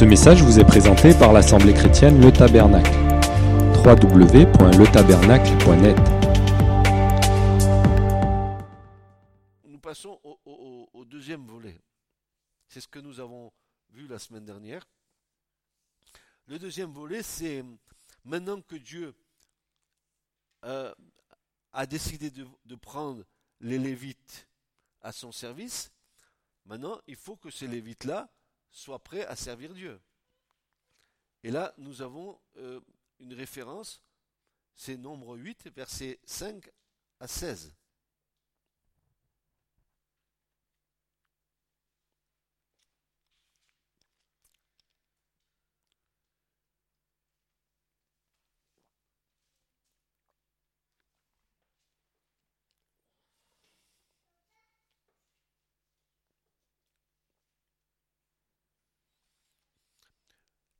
Ce message vous est présenté par l'Assemblée chrétienne Le Tabernacle. www.letabernacle.net Nous passons au, deuxième volet. C'est ce que nous avons vu la semaine dernière. Le deuxième volet, c'est maintenant que Dieu euh, a décidé de prendre les Lévites à son service, maintenant il faut que ces Lévites-là soient prêts à servir Dieu. Et là, nous avons euh, une référence, c'est nombre 8, versets 5 à 16.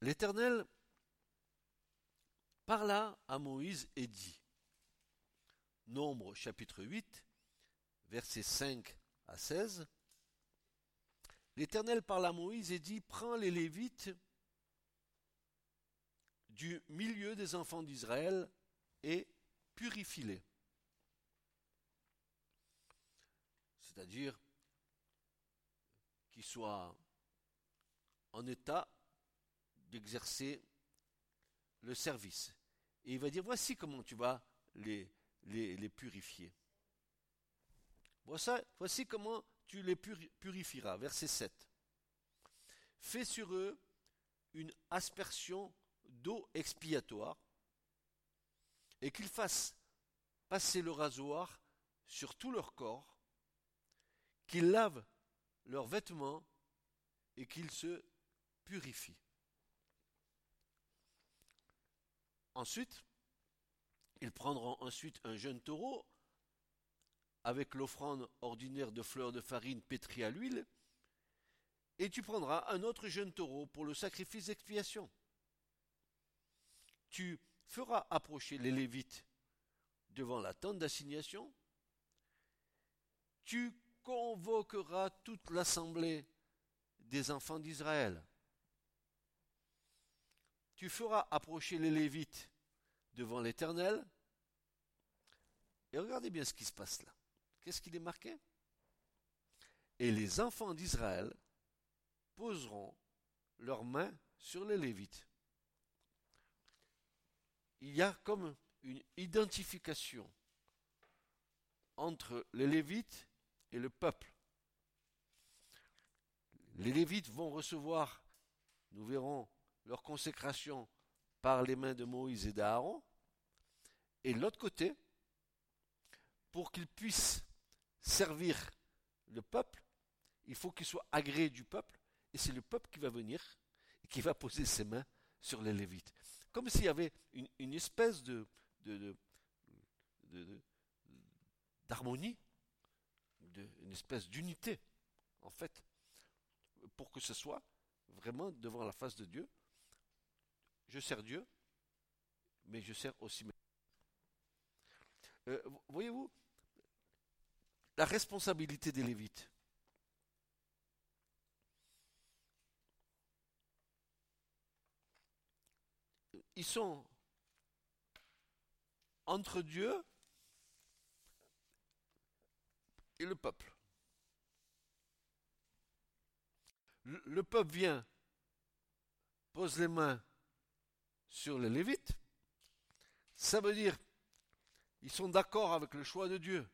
L'Éternel parla à Moïse et dit, Nombre chapitre 8, versets 5 à 16, L'Éternel parla à Moïse et dit, Prends les Lévites du milieu des enfants d'Israël et purifie-les. C'est-à-dire qu'ils soient en état d'exercer le service. Et il va dire, voici comment tu vas les, purifier. Voici, voici comment tu les puri- purifieras. Verset 7. Fais sur eux une aspersion d'eau expiatoire et qu'ils fassent passer le rasoir sur tout leur corps, qu'ils lavent leurs vêtements et qu'ils se purifient. Ensuite, ils prendront ensuite un jeune taureau avec l'offrande ordinaire de fleurs de farine pétrie à l'huile, et tu prendras un autre jeune taureau pour le sacrifice d'expiation. Tu feras approcher les Lévites devant la tente d'assignation, tu convoqueras toute l'assemblée des enfants d'Israël. Tu feras approcher les Lévites devant l'Éternel. Et regardez bien ce qui se passe là. Qu'est-ce qu'il est marqué? Et les enfants d'Israël poseront leurs mains sur les Lévites. Il y a comme une identification entre les Lévites et le peuple. Les Lévites vont recevoir, nous verrons, leur consécration par les mains de Moïse et d'Aaron. Et l'autre côté, pour qu'ils puissent servir le peuple, il faut qu'ils soient agréés du peuple. Et c'est le peuple qui va venir et qui va poser ses mains sur les Lévites. Comme s'il y avait une, espèce de, d'harmonie, une espèce d'unité, en fait, pour que ce soit vraiment devant la face de Dieu. Je sers Dieu, mais je sers aussi mes. Euh, Voyez-vous, la responsabilité des Lévites. Ils sont entre Dieu et le peuple. Le, le peuple vient, pose les mains sur les Lévites. Ça veut dire ils sont d'accord avec le choix de Dieu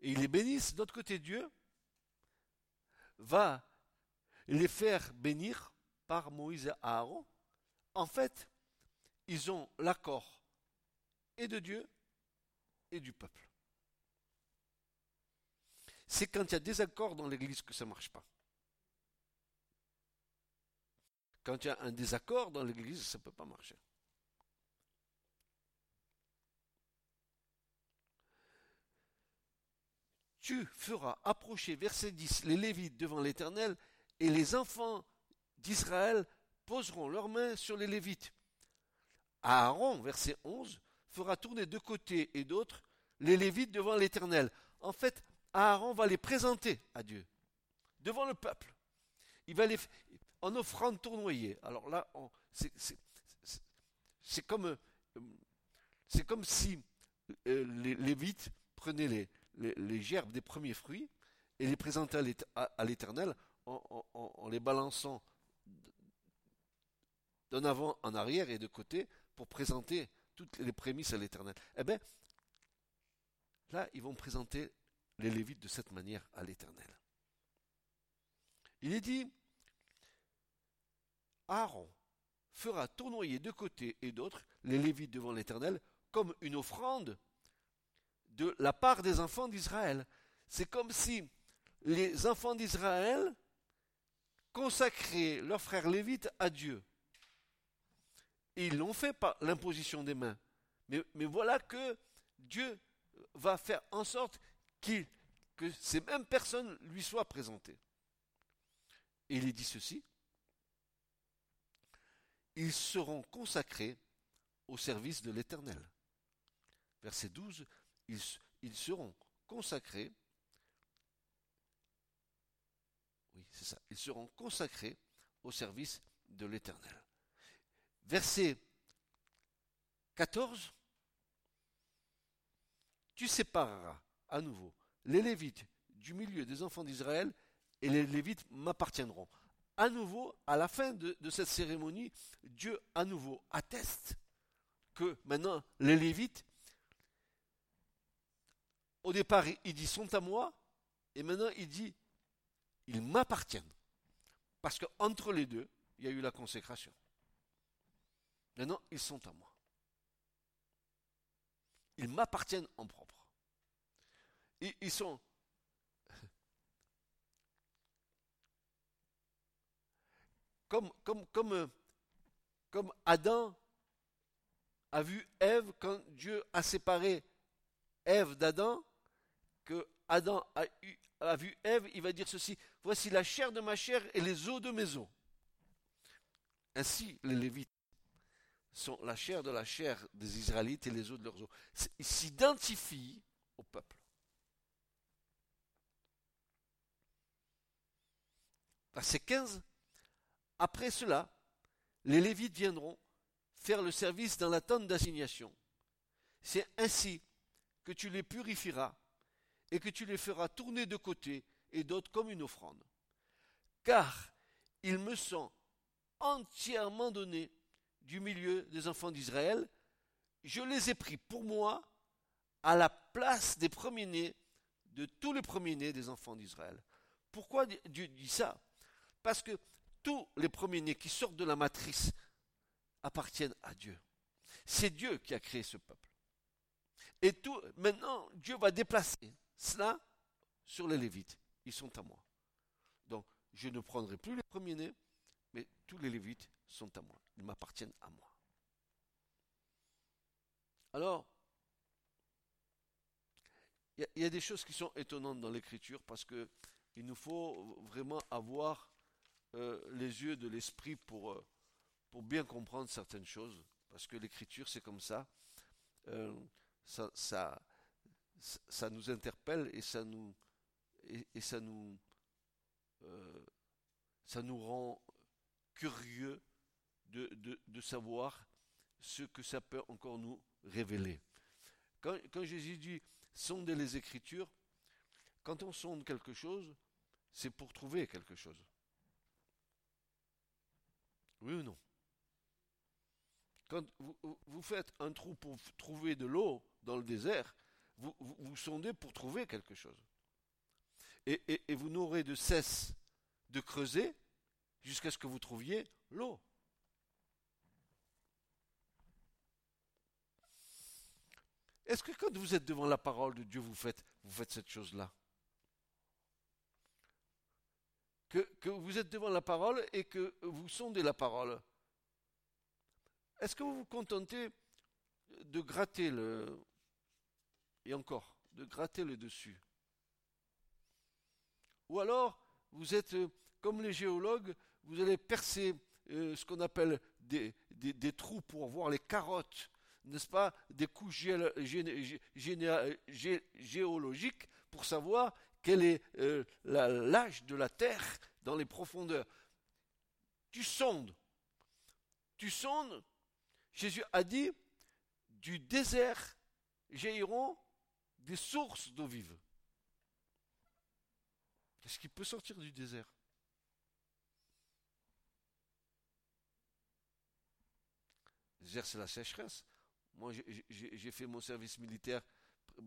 et ils les bénissent. D'autre côté, Dieu va les faire bénir par Moïse et Aaron. En fait, ils ont l'accord et de Dieu et du peuple. C'est quand il y a des accords dans l'Église que ça ne marche pas. Quand il y a un désaccord dans l'Église, ça ne peut pas marcher. Tu feras approcher, verset 10, les Lévites devant l'Éternel, et les enfants d'Israël poseront leurs mains sur les Lévites. Aaron, verset 11, fera tourner de côté et d'autre les Lévites devant l'Éternel. En fait, Aaron va les présenter à Dieu, devant le peuple. Il va les, en offrande tournoyée. Alors là, c'est comme, euh, comme si euh, les Lévites prenaient les, les, gerbes des premiers fruits et les présentaient à l'Éternel en, les balançant d'en avant en arrière et de côté pour présenter toutes les prémices à l'Éternel. Eh bien, là, ils vont présenter les Lévites de cette manière à l'Éternel. Il est dit, Aaron fera tournoyer de côté et d'autre les Lévites devant l'Éternel comme une offrande de la part des enfants d'Israël. C'est comme si les enfants d'Israël consacraient leurs frères lévites à Dieu. ils l'ont fait par l'imposition des mains. Mais, mais, voilà que Dieu va faire en sorte que ces mêmes personnes lui soient présentées. Et il est dit ceci, ils seront consacrés au service de l'Éternel. Verset 12, ils, seront consacrés, oui c'est ça, ils seront consacrés au service de l'Éternel. Verset 14, tu sépareras à nouveau les Lévites du milieu des enfants d'Israël et les Lévites m'appartiendront. À nouveau, à la fin de, cette cérémonie, Dieu à nouveau atteste que maintenant les Lévites, au départ il dit sont à moi, et maintenant il dit ils m'appartiennent. Parce qu'entre les deux, il y a eu la consécration. Maintenant, ils sont à moi. Ils m'appartiennent en propre ils, sont comme, comme, Adam a vu Ève quand Dieu a séparé Ève d'Adam, Adam a, vu Ève, il va dire ceci, voici la chair de ma chair et les os de mes os. Ainsi, les Lévites sont la chair de la chair des Israélites et les os de leurs os. Ils s'identifient au peuple. Verset 15. Après cela, les Lévites viendront faire le service dans la tente d'assignation. C'est ainsi que tu les purifieras et que tu les feras tourner de côté et d'autres comme une offrande. Car ils me sont entièrement donnés du milieu des enfants d'Israël. Je les ai pris pour moi à la place des premiers-nés, de tous les premiers-nés des enfants d'Israël. Pourquoi Dieu dit ça? Parce que tous les premiers-nés qui sortent de la matrice appartiennent à Dieu. C'est Dieu qui a créé ce peuple. Et tout, maintenant, Dieu va déplacer cela sur les Lévites. Ils sont à moi. Donc, je ne prendrai plus les premiers-nés, mais tous les Lévites sont à moi. Ils m'appartiennent à moi. Alors, il y, a des choses qui sont étonnantes dans l'écriture parce que il nous faut vraiment avoir euh, les yeux de l'esprit pour, euh, pour bien comprendre certaines choses, parce que l'écriture c'est comme ça. Euh, ça, ça, ça, nous interpelle et ça nous, et, ça nous, ça nous rend curieux de, de, savoir ce que ça peut encore nous révéler. Quand, quand Jésus dit sondez les Écritures, quand on sonde quelque chose, c'est pour trouver quelque chose. Oui ou non? Quand vous, faites un trou pour trouver de l'eau dans le désert, vous, vous, sondez pour trouver quelque chose. Et, vous n'aurez de cesse de creuser jusqu'à ce que vous trouviez l'eau. Est-ce que quand vous êtes devant la parole de Dieu, vous faites, vous faites cette chose-là? Que, vous êtes devant la parole et que vous sondez la parole. Est-ce que vous vous contentez de gratter le... Et encore, de gratter le dessus Ou alors, vous êtes euh, comme les géologues, vous allez percer euh, ce qu'on appelle des, des, trous pour voir les carottes, n'est-ce pas, des couches géologiques pour savoir quel est euh, l'âge de la Terre dans les profondeurs. tu sondes. Tu sondes. Jésus a dit, du désert jailliront des sources d'eau vive. Qu'est-ce qui peut sortir du désert? Le désert, c'est la sécheresse. Moi, j'ai fait mon service militaire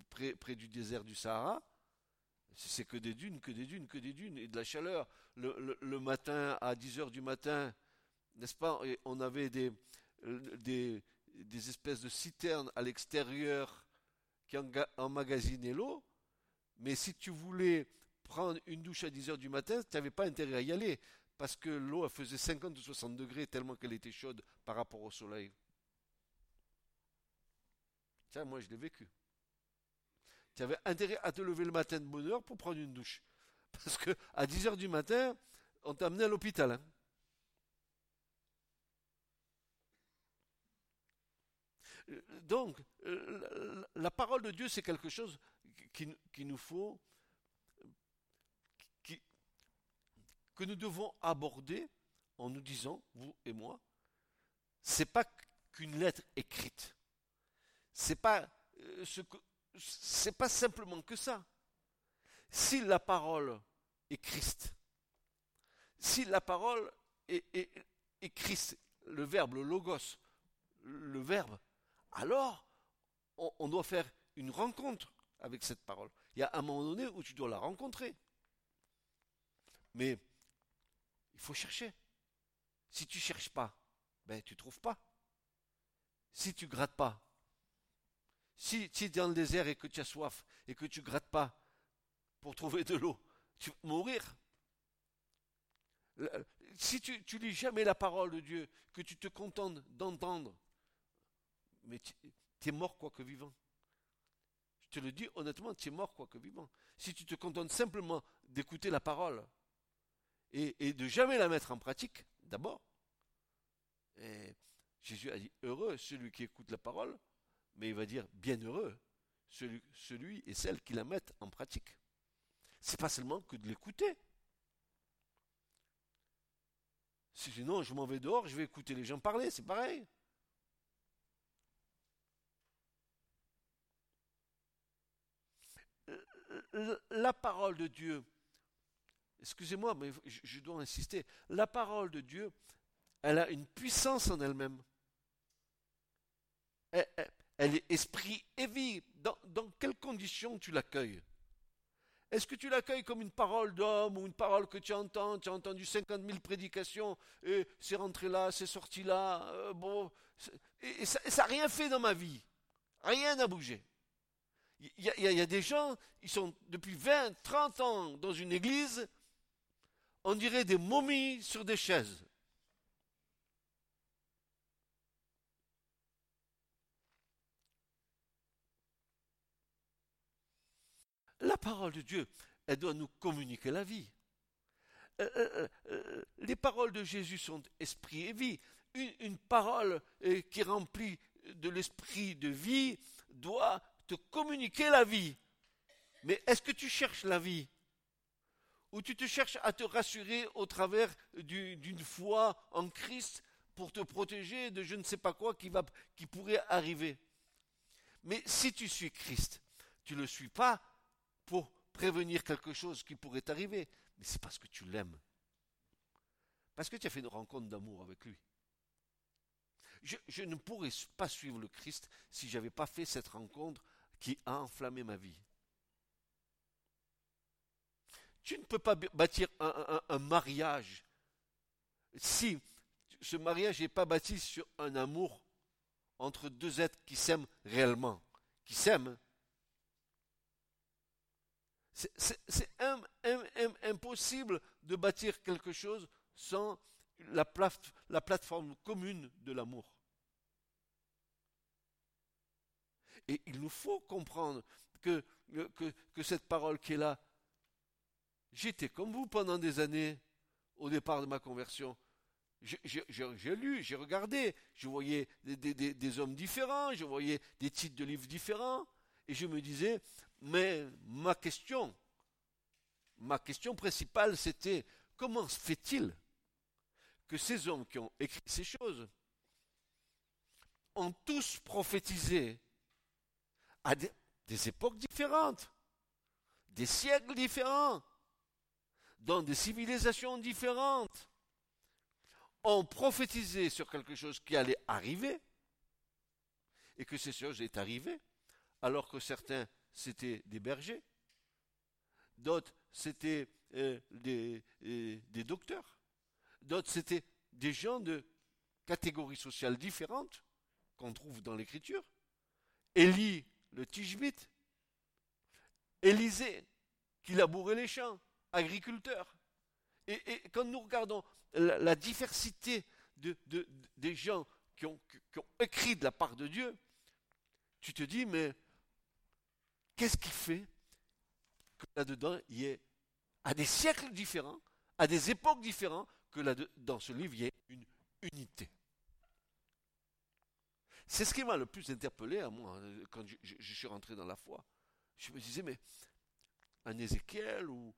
près, du désert du Sahara. C'est que des dunes, que des dunes, que des dunes, et de la chaleur. Le, matin, à 10h du matin, n'est-ce pas, on avait des, des espèces de citernes à l'extérieur qui emmagasinaient l'eau. Mais si tu voulais prendre une douche à 10h du matin, tu n'avais pas intérêt à y aller. Parce que l'eau faisait 50 ou 60 degrés tellement qu'elle était chaude par rapport au soleil. Tiens, moi je l'ai vécu. Tu avais intérêt à te lever le matin de bonne heure pour prendre une douche. Parce que à 10h du matin, on t'amenait à l'hôpital. Hein. Donc, euh, la parole de Dieu, c'est quelque chose qui, nous faut, que nous devons aborder en nous disant, vous et moi, c'est pas qu'une lettre écrite. C'est pas euh, ce que, c'est pas simplement que ça. Si la parole est Christ, si la parole est, est Christ, le verbe, le logos, le verbe, alors on, doit faire une rencontre avec cette parole. Il y a un moment donné où tu dois la rencontrer. Mais il faut chercher. Si tu ne cherches pas, ben tu ne trouves pas. Si tu grattes pas, si tu es dans le désert et que tu as soif et que tu grattes pas pour trouver de l'eau, tu vas mourir. Si tu, tu lis jamais la parole de Dieu, que tu te contentes d'entendre, mais tu es mort quoi que vivant. Je te le dis honnêtement, tu es mort quoi que vivant. Si tu te contentes simplement d'écouter la parole et, de jamais la mettre en pratique, d'abord, Jésus a dit heureux celui qui écoute la parole, mais il va dire bienheureux celui, celui et celle qui la mettent en pratique. C'est pas seulement que de l'écouter. Sinon, je m'en vais dehors, je vais écouter les gens parler, c'est pareil. La parole de Dieu, excusez-moi, mais je dois insister, la parole de Dieu, elle a une puissance en elle-même. Elle, est esprit et vie. Dans, quelles conditions tu l'accueilles? Est-ce que tu l'accueilles comme une parole d'homme ou une parole que tu entends? Tu as entendu 50 000 prédications et c'est rentré là, c'est sorti là. Euh, bon, et, ça n'a rien fait dans ma vie. Rien n'a bougé. Il y, a des gens, ils sont depuis 20, 30 ans dans une église, on dirait des momies sur des chaises. La parole de Dieu, elle doit nous communiquer la vie. Euh, euh, euh, les paroles de Jésus sont esprit et vie. une parole qui remplit de l'esprit de vie doit te communiquer la vie. Mais est-ce que tu cherches la vie? Ou tu te cherches à te rassurer au travers d'une foi en Christ pour te protéger de je ne sais pas quoi qui, va, qui pourrait arriver? Mais si tu suis Christ, tu ne le suis pas pour prévenir quelque chose qui pourrait t'arriver, mais c'est parce que tu l'aimes. Parce que tu as fait une rencontre d'amour avec lui. Je, je, ne pourrais pas suivre le Christ si je n'avais pas fait cette rencontre qui a enflammé ma vie. Tu ne peux pas bâtir un, mariage si ce mariage n'est pas bâti sur un amour entre deux êtres qui s'aiment réellement, qui s'aiment. C'est impossible de bâtir quelque chose sans la plateforme commune de l'amour. Et il nous faut comprendre que, que, cette parole qui est là, j'étais comme vous pendant des années au départ de ma conversion. J'ai lu, j'ai regardé, je voyais des, des, hommes différents, je voyais des titres de livres différents, et je me disais, mais ma question, ma question principale, c'était comment se fait-il que ces hommes qui ont écrit ces choses ont tous prophétisé à des, époques différentes, des siècles différents, dans des civilisations différentes, ont prophétisé sur quelque chose qui allait arriver, et que ces choses est arrivé, alors que certains c'était des bergers, d'autres c'était euh, des, euh, des docteurs, d'autres c'était des gens de catégories sociales différentes qu'on trouve dans l'écriture. Élie, le Tishbite, Élisée, qui labourait les champs, agriculteur. Et, quand nous regardons la, diversité de, de- des gens qui ont, qui écrit de la part de Dieu, tu te dis, mais qu'est-ce qui fait que là-dedans, il y ait, à des siècles différents, à des époques différentes, que là dans ce livre, il y ait une unité? C'est ce qui m'a le plus interpellé à moi hein, quand je, suis rentré dans la foi. Je me disais, mais un Ézéchiel ou,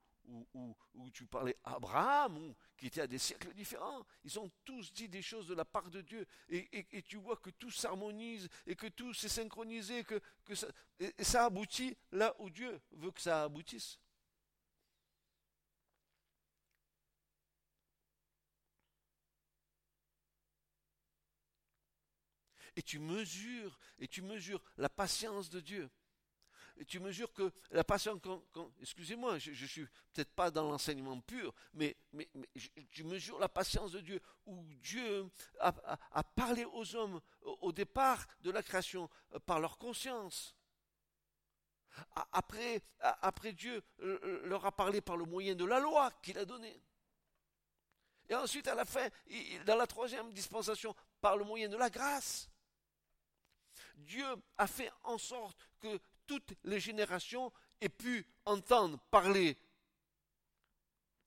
tu parlais Abraham, ou, qui était à des siècles différents, ils ont tous dit des choses de la part de Dieu, et, tu vois que tout s'harmonise, et que tout s'est synchronisé, que, et ça aboutit là où Dieu veut que ça aboutisse. Et tu mesures, et tu mesures la patience de Dieu. Et tu mesures que la patience, excusez-moi, je, je suis peut-être pas dans l'enseignement pur, mais, tu mesures la patience de Dieu, où Dieu a, parlé aux hommes au, départ de la création euh, par leur conscience. Après, Dieu euh, euh, leur a parlé par le moyen de la loi qu'il a donnée. Et ensuite, à la fin, dans la troisième dispensation, par le moyen de la grâce. Dieu a fait en sorte que toutes les générations aient pu entendre parler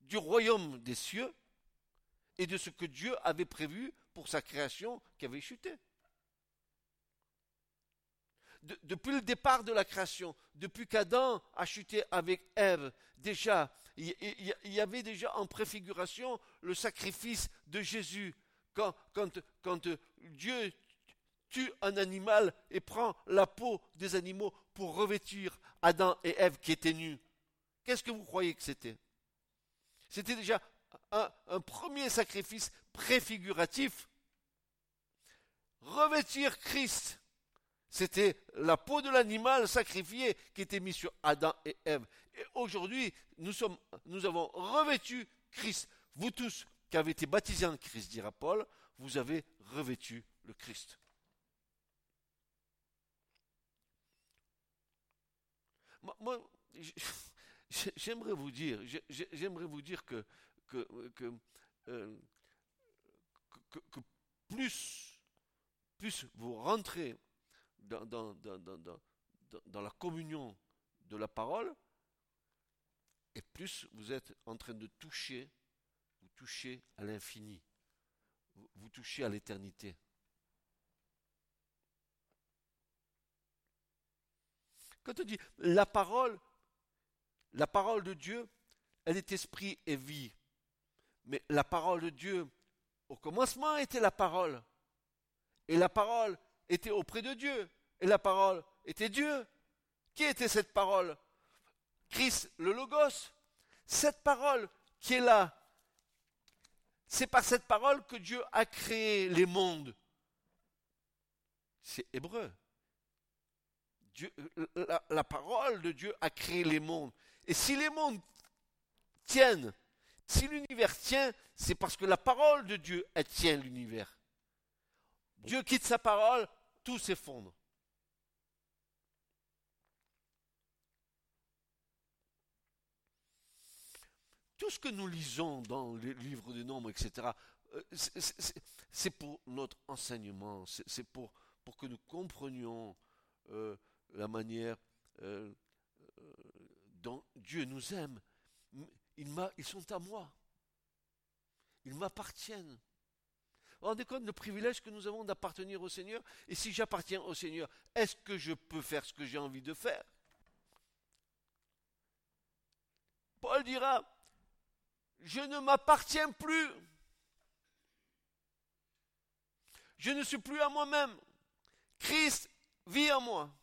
du royaume des cieux et de ce que Dieu avait prévu pour sa création qui avait chuté. De- depuis le départ de la création, depuis qu'Adam a chuté avec Ève, déjà, il y, y avait déjà en préfiguration le sacrifice de Jésus. Quand, quand, quand Dieu tue un animal et prend la peau des animaux pour revêtir Adam et Ève qui étaient nus. Qu'est-ce que vous croyez que c'était? C'était déjà un, premier sacrifice préfiguratif. Revêtir Christ, c'était la peau de l'animal sacrifié qui était mis sur Adam et Ève. Et aujourd'hui, nous, nous avons revêtu Christ. Vous tous qui avez été baptisés en Christ, dira Paul, vous avez revêtu le Christ. Moi, j'aimerais vous dire, j'ai- j'ai- j'aimerais vous dire que, euh, plus, vous rentrez dans, dans, la communion de la parole, et plus vous êtes en train de toucher, vous touchez à l'infini, vous touchez à l'éternité. Quand on dit la parole, la parole de Dieu, elle est esprit et vie. Mais la parole de Dieu, au commencement était la parole. Et la parole était auprès de Dieu. Et la parole était Dieu. Qui était cette parole? Christ, le Logos. Cette parole qui est là, c'est par cette parole que Dieu a créé les mondes. C'est hébreu. Dieu, la, parole de Dieu a créé les mondes. Et si les mondes tiennent, si l'univers tient, c'est parce que la parole de Dieu, tient l'univers. Dieu quitte sa parole, tout s'effondre. Tout ce que nous lisons dans les livres des nombres, etc., euh, c'est- pour notre enseignement, c'est c'est pour, pour que nous comprenions euh, la manière euh, euh, dont Dieu nous aime. Ils, sont à moi. Ils m'appartiennent. Vous rendez compte le privilège que nous avons d'appartenir au Seigneur? Et si j'appartiens au Seigneur, est-ce que je peux faire ce que j'ai envie de faire? Paul dira, je ne m'appartiens plus. Je ne suis plus à moi-même. Christ vit en moi.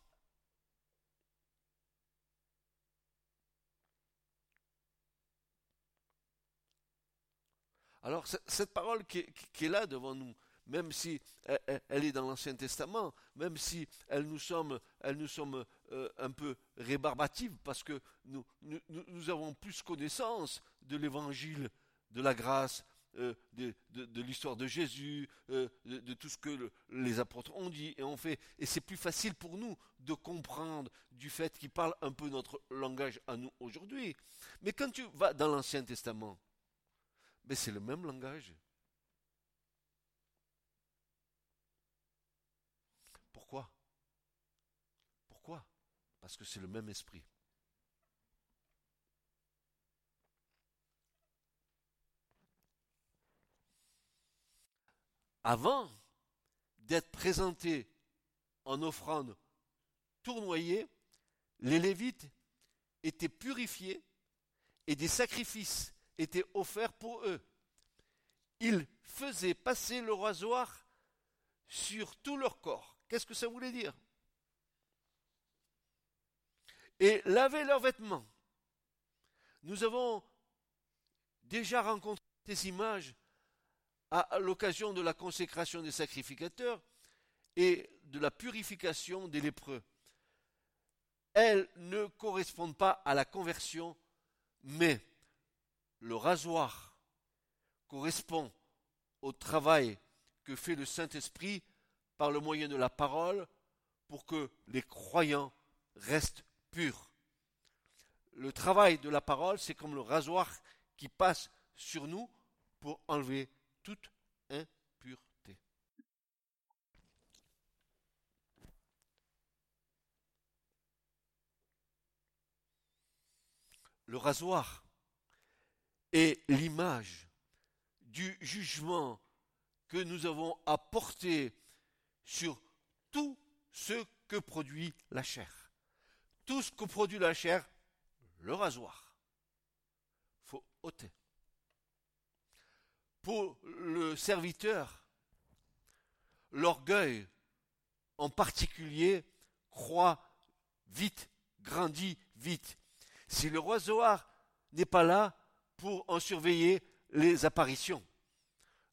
Alors, cette parole qui est, là devant nous, même si elle, est dans l'Ancien Testament, même si elle nous sommes, elle nous sommes euh, un peu rébarbative, parce que nous, avons plus connaissance de l'évangile, de la grâce, euh, de, l'histoire de Jésus, euh, de, tout ce que les apôtres ont dit et ont fait. Et c'est plus facile pour nous de comprendre du fait qu'ils parlent un peu notre langage à nous aujourd'hui. Mais quand tu vas dans l'Ancien Testament, mais c'est le même langage. Pourquoi? Pourquoi? Parce que c'est le même esprit. Avant d'être présentés en offrande tournoyée, les Lévites étaient purifiés et des sacrifices était offert pour eux. Ils faisaient passer le rasoir sur tout leur corps. Qu'est-ce que ça voulait dire? Et lavaient leurs vêtements. Nous avons déjà rencontré ces images à l'occasion de la consécration des sacrificateurs et de la purification des lépreux. Elles ne correspondent pas à la conversion, mais le rasoir correspond au travail que fait le Saint-Esprit par le moyen de la parole pour que les croyants restent purs. Le travail de la parole, c'est comme le rasoir qui passe sur nous pour enlever toute impureté. Le rasoir est l'image du jugement que nous avons à porter sur tout ce que produit la chair. Tout ce que produit la chair, le rasoir. faut ôter. Pour le serviteur, l'orgueil en particulier croît vite, grandit vite. Si le rasoir n'est pas là, pour en surveiller les apparitions.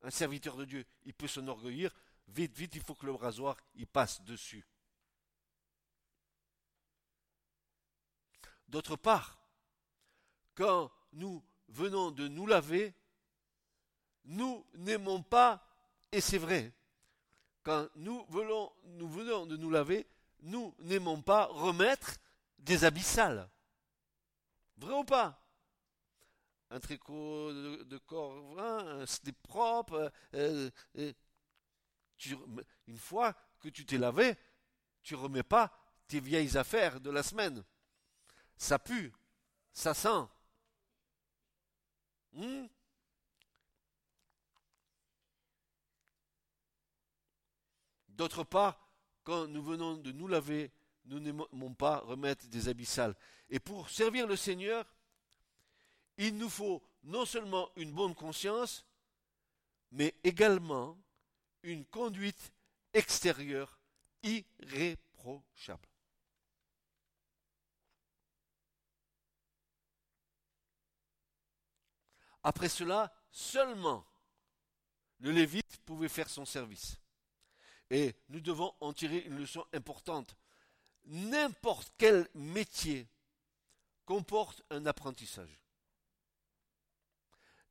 Un serviteur de Dieu, il peut s'enorgueillir, vite, vite, il faut que le rasoir, il passe dessus. D'autre part, quand nous venons de nous laver, nous n'aimons pas, et c'est vrai, quand nous venons, nous venons de nous laver, nous n'aimons pas remettre des abyssales. Vrai ou pas? Un tricot de, corps propre. Euh, euh, une fois que tu t'es lavé, tu remets pas tes vieilles affaires de la semaine. Ça pue, ça sent. Hmm? D'autre part, quand nous venons de nous laver, nous n'aimons pas remettre des habits sales. Et pour servir le Seigneur, il nous faut non seulement une bonne conscience, mais également une conduite extérieure irréprochable. Après cela, seulement le Lévite pouvait faire son service. Et nous devons en tirer une leçon importante. N'importe quel métier comporte un apprentissage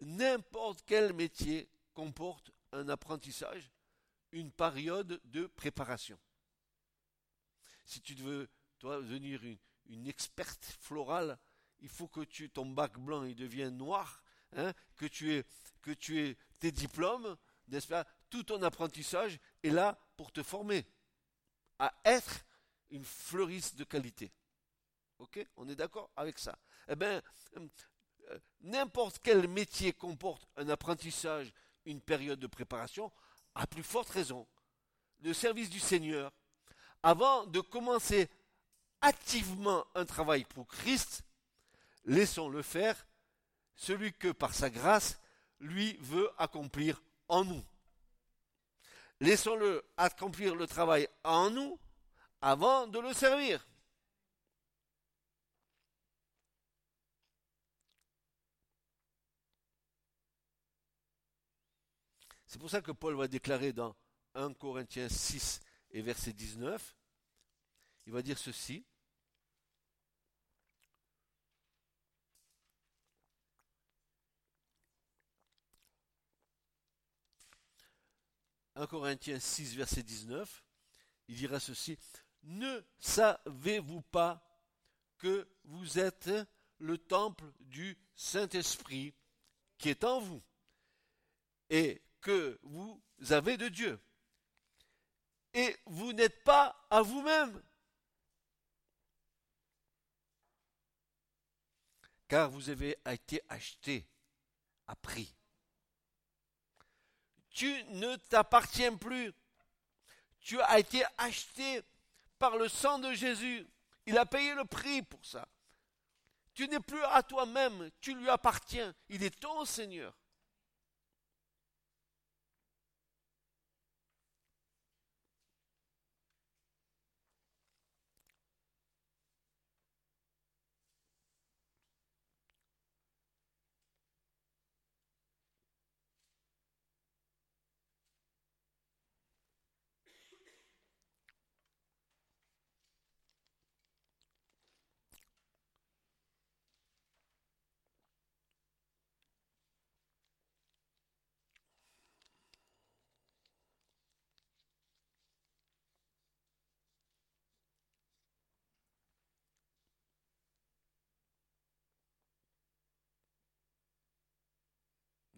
n'importe quel métier comporte un apprentissage, une période de préparation. Si tu veux, toi, devenir une, experte florale, il faut que tu, ton bac blanc devienne noir, hein, que tu aies, que tu aies tes diplômes, n'est-ce pas Tout ton apprentissage est là pour te former à être une fleuriste de qualité. Ok? On est d'accord avec ça? Eh bien, n'importe quel métier comporte un apprentissage, une période de préparation, à plus forte raison, le service du Seigneur, avant de commencer activement un travail pour Christ, laissons-le faire celui que par sa grâce, lui veut accomplir en nous. Laissons-le accomplir le travail en nous avant de le servir. C'est pour ça que Paul va déclarer dans 1 Corinthiens 6 et verset 19, il va dire ceci. « 1 Corinthiens 6, verset 19, il dira ceci, Ne savez-vous pas que vous êtes le temple du Saint-Esprit qui est en vous? Et que vous avez de Dieu. Et vous n'êtes pas à vous-même. Car vous avez été acheté à prix. Tu ne t'appartiens plus. Tu as été acheté par le sang de Jésus. Il a payé le prix pour ça. Tu n'es plus à toi-même, tu lui appartiens. Il est ton Seigneur.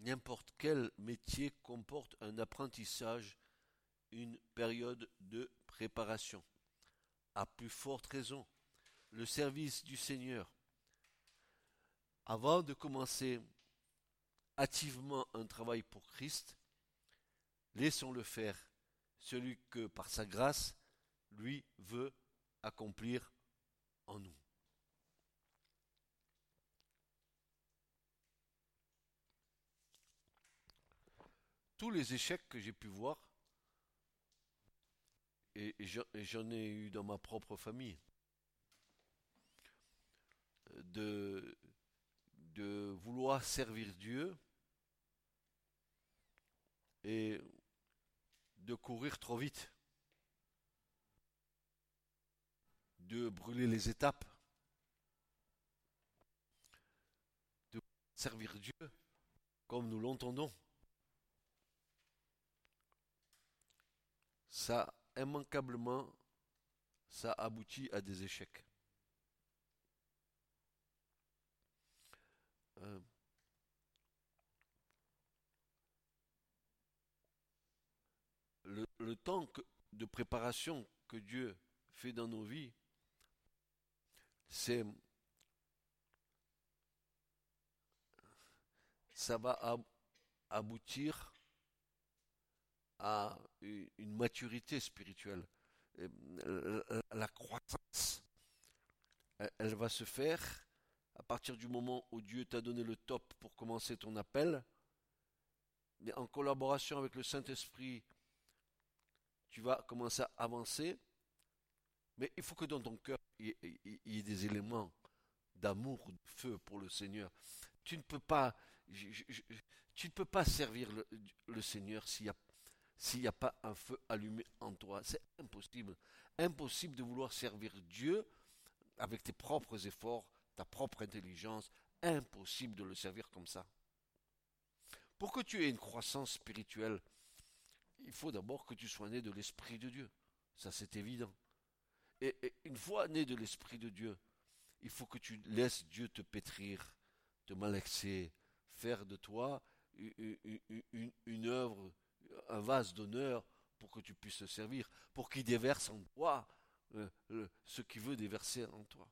N'importe quel métier comporte un apprentissage, une période de préparation. À plus forte raison, le service du Seigneur. Avant de commencer activement un travail pour Christ, laissons-le faire celui que par sa grâce, lui veut accomplir en nous. Tous les échecs que j'ai pu voir, et j'en ai eu dans ma propre famille, de, de vouloir servir Dieu et de courir trop vite, de brûler les étapes, de servir Dieu comme nous l'entendons. Ça, immanquablement, ça aboutit à des échecs. Euh, le, temps de préparation que Dieu fait dans nos vies, c'est ça va aboutir à une maturité spirituelle. Euh, la croissance, elle va se faire à partir du moment où Dieu t'a donné le top pour commencer ton appel, mais en collaboration avec le Saint-Esprit, tu vas commencer à avancer, mais il faut que dans ton cœur, il y ait des éléments d'amour, de feu pour le Seigneur. Tu ne peux pas, tu ne peux pas servir le, Seigneur s'il n'y a s'il n'y a pas un feu allumé en toi. C'est impossible. Impossible de vouloir servir Dieu avec tes propres efforts, ta propre intelligence. Impossible de le servir comme ça. Pour que tu aies une croissance spirituelle, il faut d'abord que tu sois né de l'Esprit de Dieu. Ça, c'est évident. Et, une fois né de l'Esprit de Dieu, il faut que tu laisses Dieu te pétrir, te malaxer, faire de toi une, œuvre un vase d'honneur pour que tu puisses servir, pour qu'il déverse en toi euh, ce qu'il veut déverser en toi.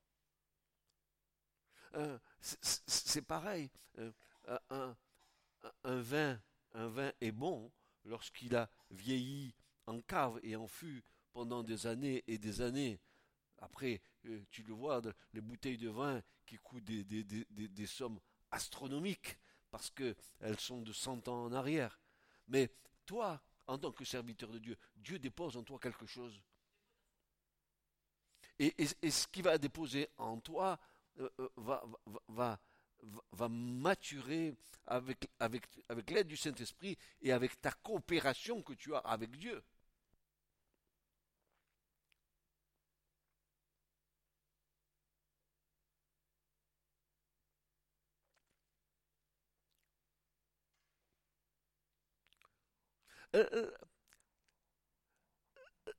Euh, c'est pareil. Euh, un, vin, est bon lorsqu'il a vieilli en cave et en fût pendant des années et des années. Après, tu le vois, les bouteilles de vin qui coûtent des sommes astronomiques parce qu'elles sont de 100 ans en arrière. Mais toi, en tant que serviteur de Dieu, Dieu dépose en toi quelque chose. Et, ce qu'il va déposer en toi euh, euh, va, va, va, maturer avec, avec, avec l'aide du Saint-Esprit et avec ta coopération que tu as avec Dieu.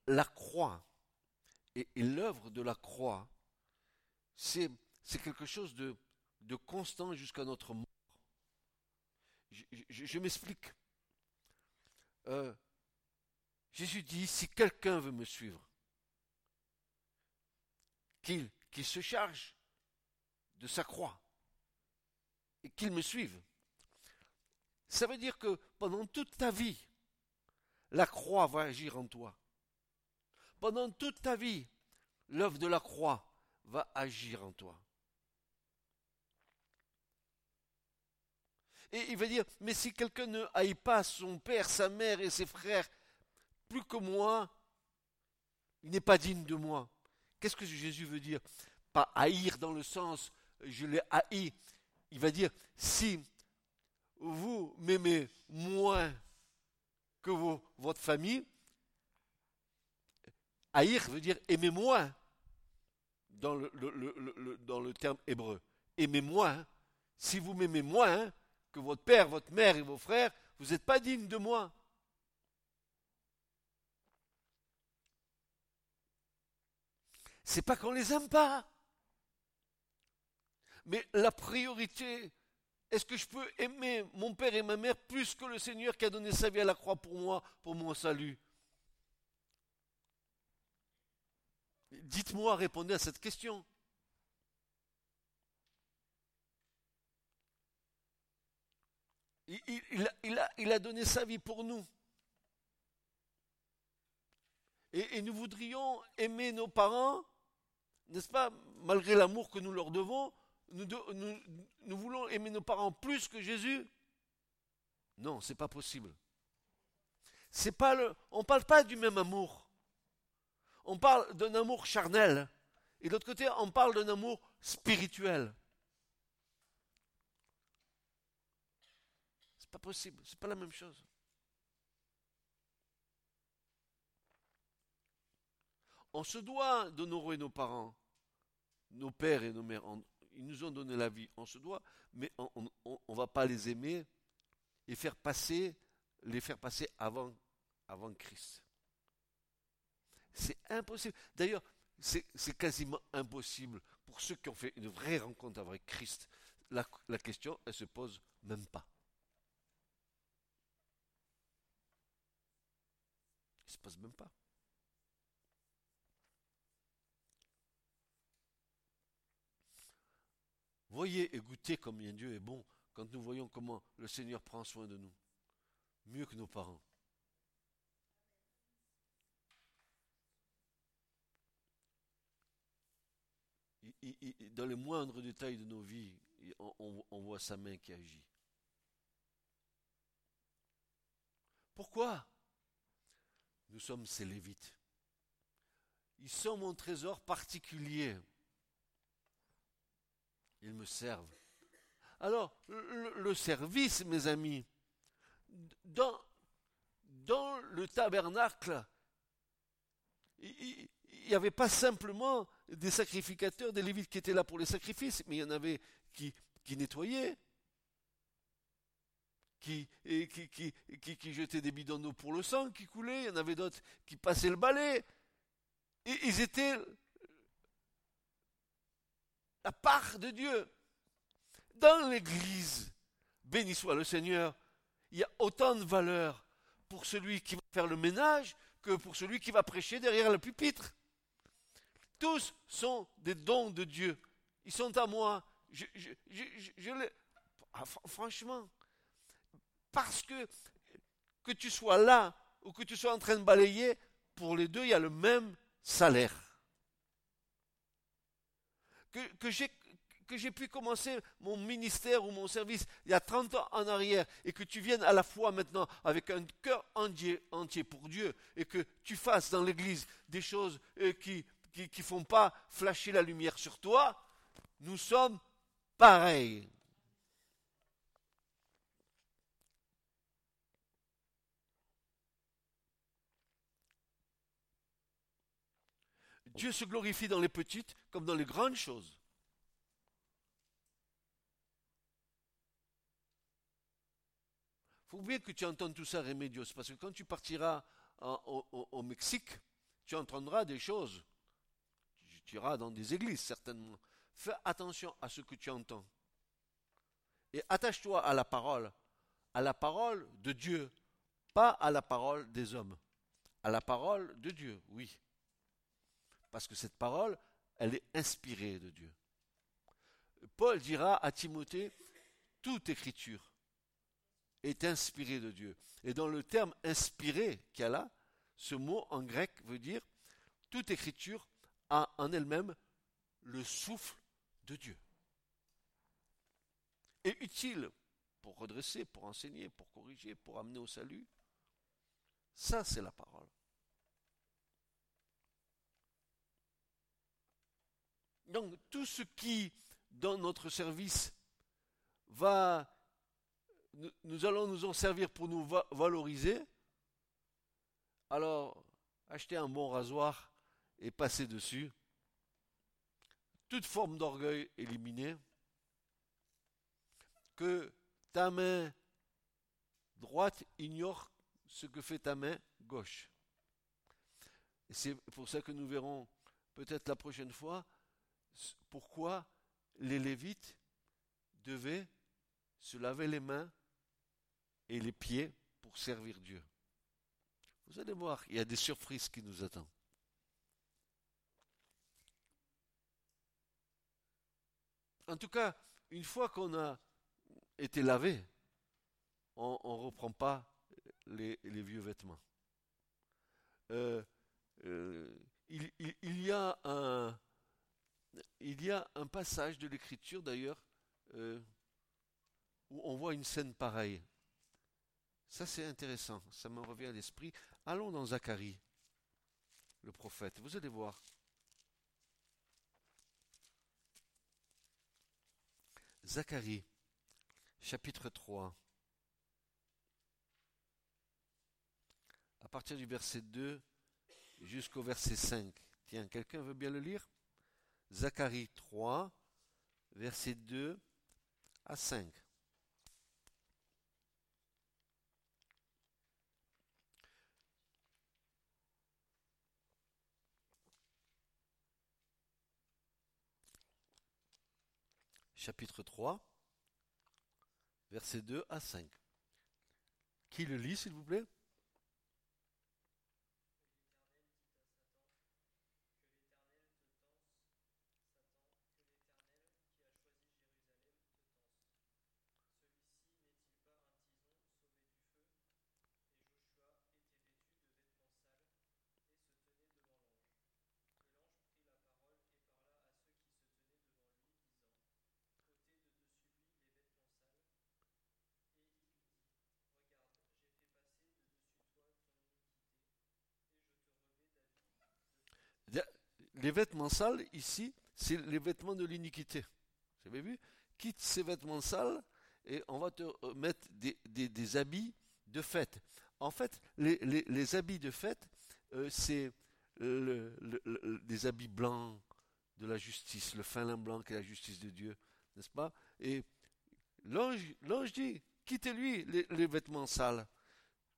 La croix et, l'œuvre de la croix, c'est quelque chose de, de constant jusqu'à notre mort. Je, m'explique. Euh, Jésus dit, si quelqu'un veut me suivre, qu'il se charge de sa croix et qu'il me suive. Ça veut dire que pendant toute ta vie, la croix va agir en toi. Pendant toute ta vie, l'œuvre de la croix va agir en toi. Et il va dire, mais si quelqu'un ne haït pas son père, sa mère et ses frères plus que moi, il n'est pas digne de moi. Qu'est-ce que Jésus veut dire? Pas haïr dans le sens je l'ai haï. Il va dire, si vous m'aimez moins votre famille, haïr veut dire aimer moins dans le, dans le terme hébreu. Aimez moins. Si vous m'aimez moins que votre père, votre mère et vos frères, vous n'êtes pas digne de moi. C'est pas qu'on les aime pas. Mais la priorité, est-ce que je peux aimer mon père et ma mère plus que le Seigneur qui a donné sa vie à la croix pour moi, pour mon salut? Dites-moi, répondez à cette question. Il, a, donné sa vie pour nous. Et, nous voudrions aimer nos parents, n'est-ce pas, malgré l'amour que nous leur devons, nous, voulons aimer nos parents plus que Jésus? Non, c'est pas possible. C'est pas le, on ne parle pas du même amour. On parle d'un amour charnel. Et de l'autre côté, on parle d'un amour spirituel. C'est pas possible, c'est pas la même chose. On se doit d'honorer nos parents, nos pères et nos mères ils nous ont donné la vie, on se doit, mais on ne va pas les aimer et faire passer, les faire passer avant, avant Christ. C'est impossible. D'ailleurs, c'est quasiment impossible pour ceux qui ont fait une vraie rencontre avec Christ. La, question, elle se pose même pas. Elle se pose même pas. Voyez et goûtez combien Dieu est bon quand nous voyons comment le Seigneur prend soin de nous, mieux que nos parents. dans les moindres détails de nos vies, on, voit sa main qui agit. Pourquoi? Nous sommes ces Lévites. Ils sont mon trésor particulier ils me servent. Alors, le, service, mes amis, dans, dans le tabernacle, il n'y avait pas simplement des sacrificateurs, des lévites qui étaient là pour les sacrifices, mais il y en avait qui, qui nettoyaient, qui, qui, qui, qui, jetaient des bidons d'eau pour le sang qui coulait, il y en avait d'autres qui passaient le balai. Ils étaient la part de Dieu. Dans l'Église, béni soit le Seigneur, il y a autant de valeur pour celui qui va faire le ménage que pour celui qui va prêcher derrière le pupitre. Tous sont des dons de Dieu. Ils sont à moi. Je, ah, franchement, parce que que tu sois là ou que tu sois en train de balayer, pour les deux, il y a le même salaire que, j'ai pu commencer mon ministère ou mon service il y a 30 ans en arrière et que tu viennes à la foi maintenant avec un cœur entier, entier pour Dieu et que tu fasses dans l'église des choses euh, qui ne font pas flasher la lumière sur toi, nous sommes pareils. Dieu se glorifie dans les petites comme dans les grandes choses. faut bien que tu entends tout ça, Rémédios, parce que quand tu partiras au, Mexique, tu entendras des choses. Tu iras dans des églises, certainement. Fais attention à ce que tu entends. Et attache-toi à la parole, à la parole de Dieu, pas à la parole des hommes. À la parole de Dieu, oui. Parce que cette parole, elle est inspirée de Dieu. Paul dira à Timothée, toute écriture est inspirée de Dieu. Et dans le terme inspiré qu'il a ce mot en grec veut dire toute écriture a en elle-même le souffle de Dieu. Et utile pour redresser, pour enseigner, pour corriger, pour amener au salut. Ça, c'est la parole. Donc tout ce qui, dans notre service, va, nous, allons nous en servir pour nous valoriser, alors achetez un bon rasoir et passez dessus. Toute forme d'orgueil éliminée. Que ta main droite ignore ce que fait ta main gauche. C'est pour ça que nous verrons peut-être la prochaine fois pourquoi les Lévites devaient se laver les mains et les pieds pour servir Dieu? Vous allez voir, il y a des surprises qui nous attendent. En tout cas, une fois qu'on a été lavé, on ne reprend pas les, vieux vêtements. Euh, euh, il, y a un, il y a un passage de l'Écriture d'ailleurs euh, où on voit une scène pareille. Ça c'est intéressant, ça me revient à l'esprit. Allons dans Zacharie, le prophète, vous allez voir. Zacharie, chapitre 3. À partir du verset 2 jusqu'au verset 5. Tiens, quelqu'un veut bien le lire? Zacharie 3, versets 2 à 5. Chapitre 3, versets 2 à 5. Qui le lit, s'il vous plaît? Les vêtements sales, ici, c'est les vêtements de l'iniquité. Vous avez vu Quitte ces vêtements sales et on va te mettre des, habits de fête. En fait, les, habits de fête, euh, c'est des habits blancs de la justice, le fin lin blanc qui est la justice de Dieu, n'est-ce pas Et l'ange dit, quittez-lui les, les vêtements sales.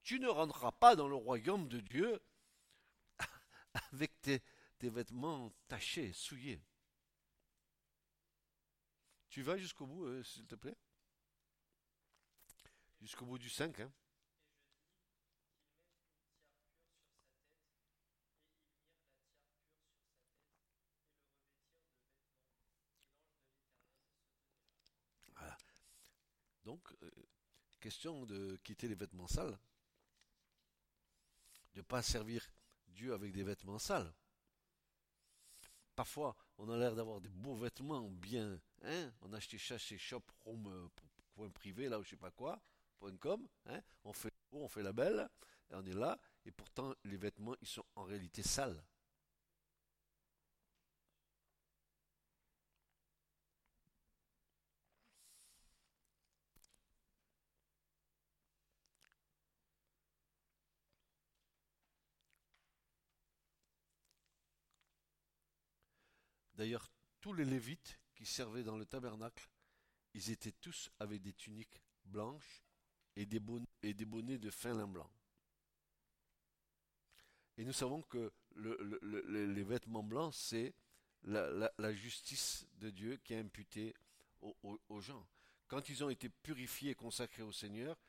Tu ne rentreras pas dans le royaume de Dieu avec tes, des vêtements tachés, souillés. Tu vas jusqu'au bout, euh, s'il te plaît? Jusqu'au bout du 5. Hein voilà. Donc, euh, question de quitter les vêtements sales, de ne pas servir Dieu avec des vêtements sales. Parfois, on a l'air d'avoir des beaux vêtements bien hein, on achetait ça chez euh, privé, là, ou je sais pas quoi, .com, hein, on fait on fait la belle, et on est là, et pourtant les vêtements, ils sont en réalité sales. D'ailleurs, tous les Lévites qui servaient dans le tabernacle, ils étaient tous avec des tuniques blanches et des bonnets, de fin lin blanc. Et nous savons que les vêtements blancs, c'est la, justice de Dieu qui est imputée aux, gens. Quand ils ont été purifiés et consacrés au Seigneur,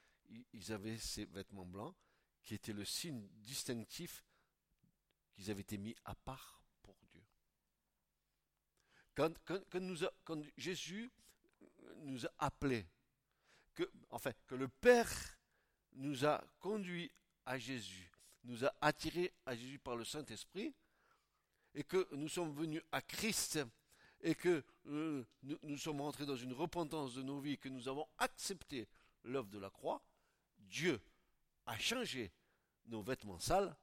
ils avaient ces vêtements blancs qui étaient le signe distinctif qu'ils avaient été mis à part quand, Jésus nous a appelés, que, enfin, que le Père nous a conduits à Jésus, nous a attirés à Jésus par le Saint-Esprit, et que nous sommes venus à Christ, et que euh, nous, nous, sommes rentrés dans une repentance de nos vies, que nous avons accepté l'œuvre de la croix, Dieu a changé nos vêtements sales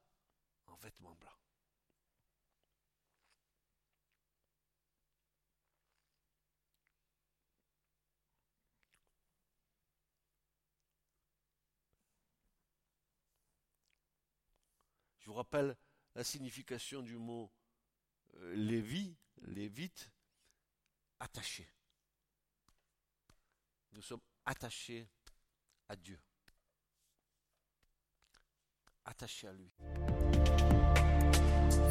en vêtements blancs. Je vous rappelle la signification du mot euh, Lévi, Lévite, attaché. Nous sommes attachés à Dieu. Attachés à lui.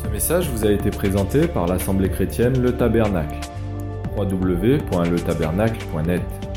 Ce message vous a été présenté par l'Assemblée chrétienne Le Tabernacle. www.letabernacle.net